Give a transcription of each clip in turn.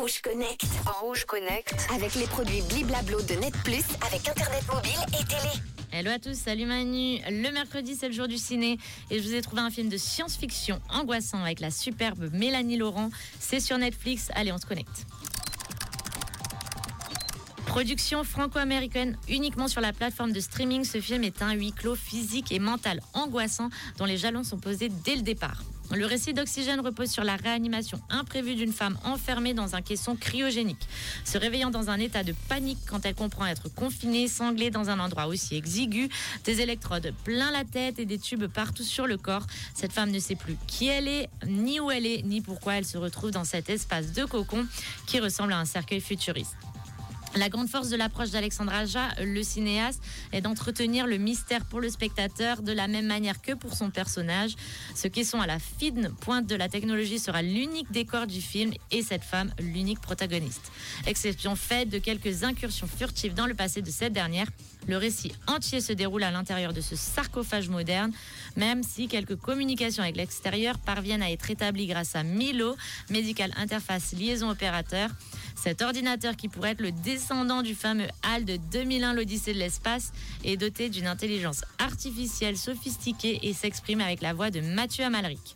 Rouge Connect. En Rouge Connect. Avec les produits Bliblablo de Net Plus, avec Internet mobile et télé. Hello à tous, salut Manu. Le mercredi, c'est le jour du ciné et je vous ai trouvé un film de science-fiction angoissant avec la superbe Mélanie Laurent. C'est sur Netflix. Allez, on se connecte. Production franco-américaine uniquement sur la plateforme de streaming, ce film est un huis clos physique et mental angoissant dont les jalons sont posés dès le départ. Le récit d'Oxygène repose sur la réanimation imprévue d'une femme enfermée dans un caisson cryogénique, se réveillant dans un état de panique quand elle comprend être confinée, sanglée dans un endroit aussi exigu, des électrodes plein la tête et des tubes partout sur le corps. Cette femme ne sait plus qui elle est, ni où elle est, ni pourquoi elle se retrouve dans cet espace de cocon qui ressemble à un cercueil futuriste. La grande force de l'approche d'Alexandre Aja, le cinéaste, est d'entretenir le mystère pour le spectateur de la même manière que pour son personnage. Ce caisson à la fine pointe de la technologie sera l'unique décor du film et cette femme l'unique protagoniste. Exception faite de quelques incursions furtives dans le passé de cette dernière, le récit entier se déroule à l'intérieur de ce sarcophage moderne, même si quelques communications avec l'extérieur parviennent à être établies grâce à Milo, Medical Interface Liaison Opérateur. Cet ordinateur qui pourrait être le descendant du fameux HAL de 2001, l'Odyssée de l'espace, est doté d'une intelligence artificielle sophistiquée et s'exprime avec la voix de Mathieu Amalric.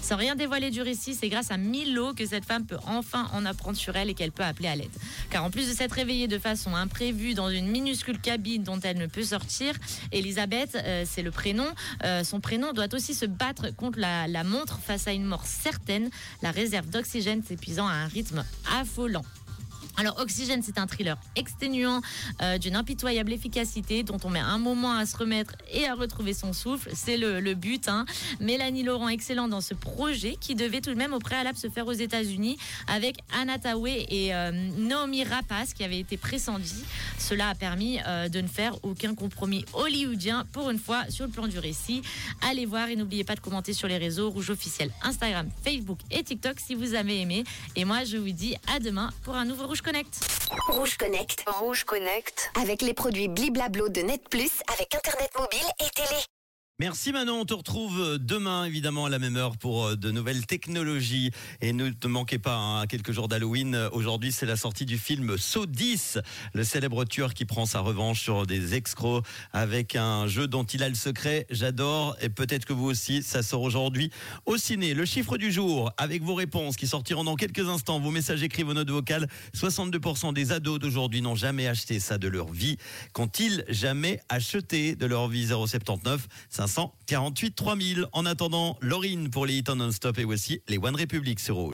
Sans rien dévoiler du récit, c'est grâce à Milo que cette femme peut enfin en apprendre sur elle et qu'elle peut appeler à l'aide. Car en plus de s'être réveillée de façon imprévue dans une minuscule cabine dont elle ne peut sortir, Elisabeth, euh, c'est le prénom, euh, son prénom doit aussi se battre contre la, la montre face à une mort certaine, la réserve d'oxygène s'épuisant à un rythme affolant. Alors Oxygène, c'est un thriller exténuant euh, d'une impitoyable efficacité dont on met un moment à se remettre et à retrouver son souffle. C'est le, but. Hein. Mélanie Laurent, excellent dans ce projet qui devait tout de même au préalable se faire aux États-Unis avec Anna Tawai et euh, Naomi Rapace qui avait été pressenti. Cela a permis euh, de ne faire aucun compromis hollywoodien pour une fois sur le plan du récit. Allez voir et n'oubliez pas de commenter sur les réseaux Rouge officiel Instagram, Facebook et TikTok si vous avez aimé. Et moi, je vous dis à demain pour un nouveau Rouge Connect. Rouge Connect. Rouge Connect. Avec les produits Bliblablo de Net Plus, avec Internet mobile et télé. Merci Manon, on te retrouve demain évidemment à la même heure pour euh, de nouvelles technologies et ne te manquez pas hein, quelques jours d'Halloween. Aujourd'hui c'est la sortie du film Saw 10, le célèbre tueur qui prend sa revanche sur des escrocs avec un jeu dont il a le secret. J'adore et peut-être que vous aussi, ça sort aujourd'hui au ciné. Le chiffre du jour avec vos réponses qui sortiront dans quelques instants, vos messages écrits, vos notes vocales. 62% des ados d'aujourd'hui n'ont jamais acheté ça de leur vie. Qu'ont-ils jamais acheté de leur vie? 079 548 3000. En attendant, Laurine pour les hits non-stop et voici les One Republic sur Rouge.